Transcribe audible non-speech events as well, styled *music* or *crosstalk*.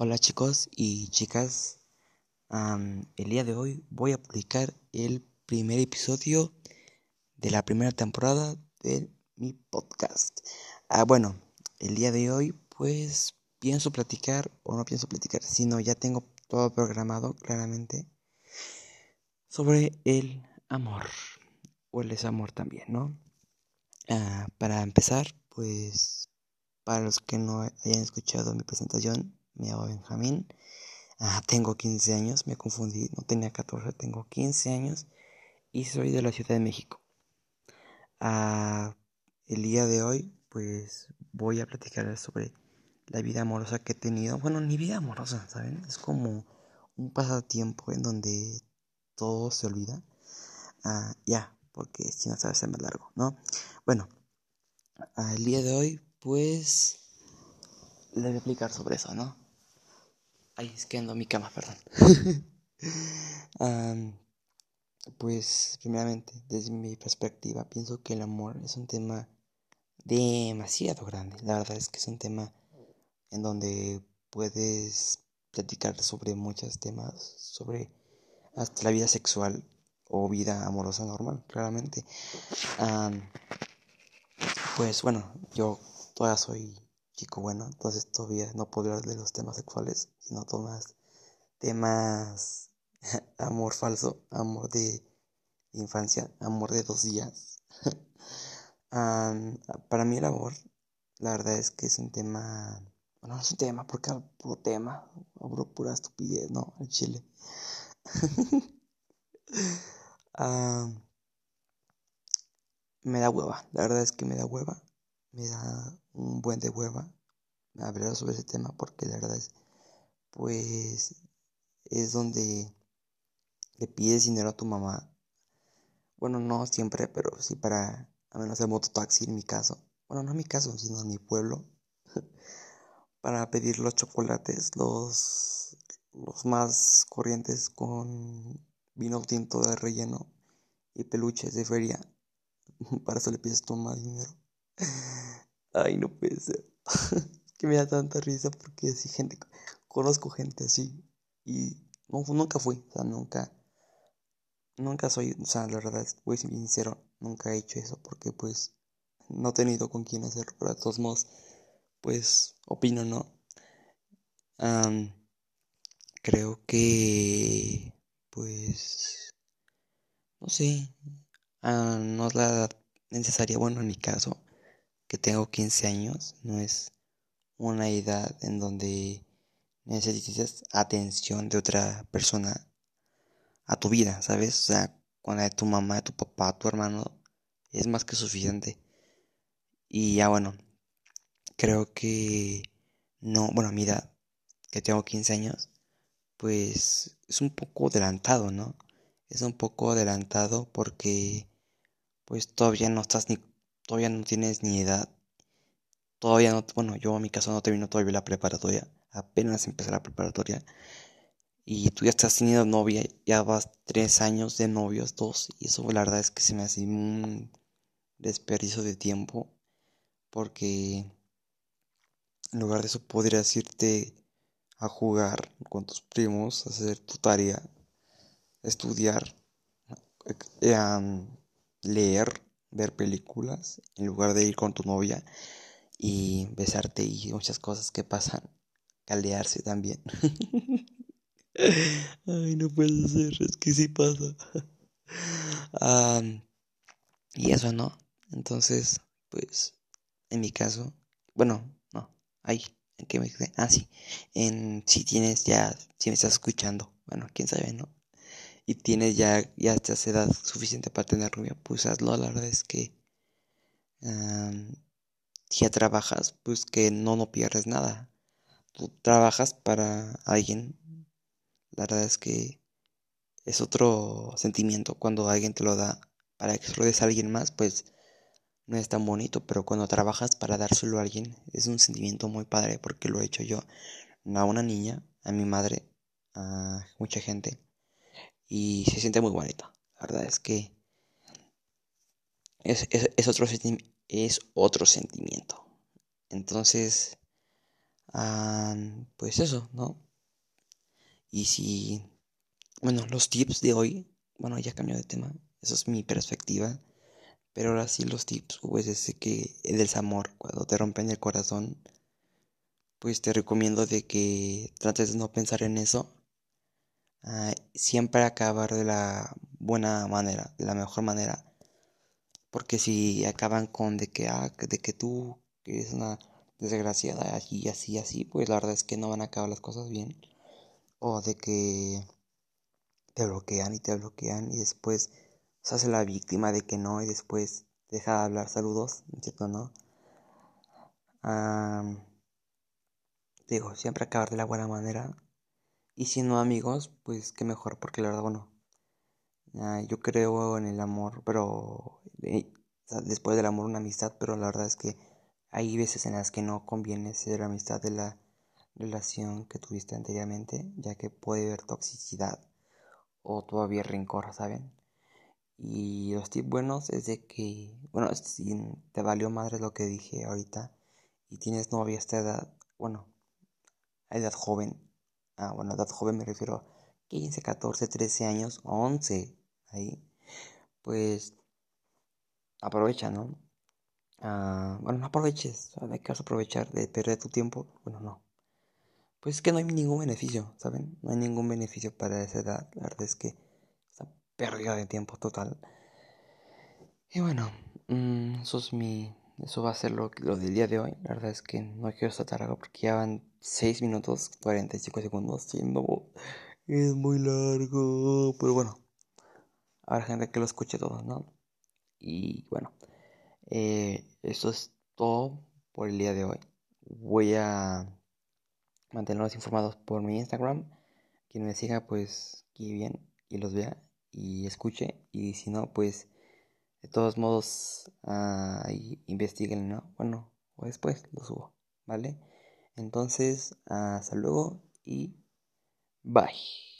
Hola chicos y chicas, el día de hoy voy a publicar el primer episodio de la primera temporada de mi podcast. Ah, bueno, el día de hoy pues pienso platicar, o no pienso platicar, sino ya tengo todo programado claramente sobre el amor, o el desamor también, ¿no? Ah, para empezar, pues para los que no hayan escuchado mi presentación, me llamo Benjamín. Ah, tengo 15 años, me confundí, no tenía 14, tengo 15 años y soy de la Ciudad de México. Ah, el día de hoy, pues voy a platicar sobre la vida amorosa que he tenido. Bueno, ni vida amorosa, ¿saben? Es como un pasatiempo en donde todo se olvida. Ah, ya, porque si no sabes es más largo, ¿no? Bueno, el día de hoy, pues, les voy a explicar sobre eso, ¿no? Ay, es que ando mi cama, perdón. *laughs* pues, primeramente, desde mi perspectiva, pienso que el amor es un tema demasiado grande. La verdad es que es un tema en donde puedes platicar sobre muchos temas, sobre hasta la vida sexual o vida amorosa normal, claramente. pues bueno, yo todavía soy chico bueno, entonces todavía no puedo hablar de los temas sexuales, sino temas, temas *laughs* amor falso, amor de infancia, amor de dos días. *laughs* para mí el amor, la verdad es que es un tema, bueno, no es un tema, porque hablo puro tema, hablo pura estupidez, no, al chile. *laughs* me da hueva, la verdad es que me da hueva me da un buen de hueva hablar sobre ese tema porque la verdad es, pues, es donde le pides dinero a tu mamá. Bueno, no siempre, pero sí para, a menos el mototaxi en mi caso. Bueno, no en mi caso, sino en mi pueblo. *laughs* para pedir los chocolates, los, los más corrientes con vino tinto de relleno y peluches de feria. *laughs* para eso le pides tu mamá dinero. Ay, no puede ser. *laughs* que me da tanta risa porque así gente, conozco gente así y no, nunca fui, o sea, nunca, nunca soy, o sea, la verdad, voy a sincero, nunca he hecho eso porque pues no he tenido con quién hacerlo, pero de todos modos, pues opino, ¿no? creo que, pues, no sé, uh, no es la edad necesaria, bueno, en mi caso, que tengo 15 años, no es una edad en donde necesitas atención de otra persona a tu vida, ¿sabes? O sea, cuando hay tu mamá, tu papá, tu hermano, es más que suficiente. Y ya bueno, creo que no, bueno, a mi edad, que tengo 15 años, pues es un poco adelantado, ¿no? Es un poco adelantado porque pues todavía no estás ni todavía no tienes ni edad, todavía no, bueno, yo en mi caso no termino todavía la preparatoria, apenas empecé la preparatoria, y tú ya estás teniendo novia, ya vas tres años de novios, dos, y eso la verdad es que se me hace un desperdicio de tiempo, porque en lugar de eso podrías irte a jugar con tus primos, hacer tu tarea, estudiar, eh, leer ver películas en lugar de ir con tu novia y besarte y muchas cosas que pasan. Caldearse también. *laughs* Ay, no puede ser, es que sí pasa. y eso no. Entonces, pues, en mi caso, bueno, no, ahí, en que me. Ah, sí, en si tienes ya, si me estás escuchando, bueno, quién sabe, ¿no? Y tienes ya, ya esta edad suficiente para tener rubia, pues hazlo. La verdad es que si ya trabajas, pues que no, no pierdes nada. Tú trabajas para alguien. La verdad es que es otro sentimiento cuando alguien te lo da para que se lo des a alguien más, pues no es tan bonito, pero cuando trabajas para dárselo a alguien es un sentimiento muy padre porque lo he hecho yo a una niña, a mi madre, a mucha gente y se siente muy bonito. La verdad es que es, otro, es otro sentimiento. Entonces, pues eso, ¿no? Y si, bueno, los tips de hoy, bueno, ya cambió de tema, eso es mi perspectiva, pero ahora sí los tips, pues es que el desamor, cuando te rompen el corazón, pues te recomiendo de que trates de no pensar en eso, ah, siempre acabar de la buena manera, de la mejor manera, porque si acaban con de que, ah, de que tú eres una desgraciada así, así, así, pues la verdad es que no van a acabar las cosas bien. O de que te bloquean y te bloquean y después se hace la víctima de que no y después deja de hablar saludos, ¿cierto? ¿No? digo, siempre acabar de la buena manera. Y si no amigos, pues qué mejor, porque la verdad, bueno, yo creo en el amor, pero eh, después del amor una amistad, pero la verdad es que hay veces en las que no conviene ser amistad de la relación que tuviste anteriormente, ya que puede haber toxicidad o todavía rencor, ¿saben? Y los tips buenos es de que, bueno, si te valió madre lo que dije ahorita y tienes novia a esta edad, bueno, a edad joven, ah, bueno, edad joven me refiero a 15, 14, 13 años, 11, ahí, pues aprovecha, ¿no? Ah, bueno, no aproveches, ¿de qué vas a aprovechar? ¿De perder tu tiempo? Bueno, no. Pues es que no hay ningún beneficio, ¿saben? No hay ningún beneficio para esa edad. La verdad es que está pérdida de tiempo total. Y bueno, mm, eso es mi. Eso va a ser lo, lo, del día de hoy. La verdad es que no quiero estar largo porque ya van 6 minutos 45 segundos. Siendo es muy largo. Pero bueno, habrá gente que lo escuche todo, ¿no? Y bueno. Eh, eso es todo por el día de hoy. Voy a mantenerlos informados por mi Instagram. Quien me siga, pues que bien y los vea y escuche. Y si no, pues de todos modos ahí investiguen, ¿no? Bueno, o después lo subo, ¿vale? Entonces, hasta luego y bye.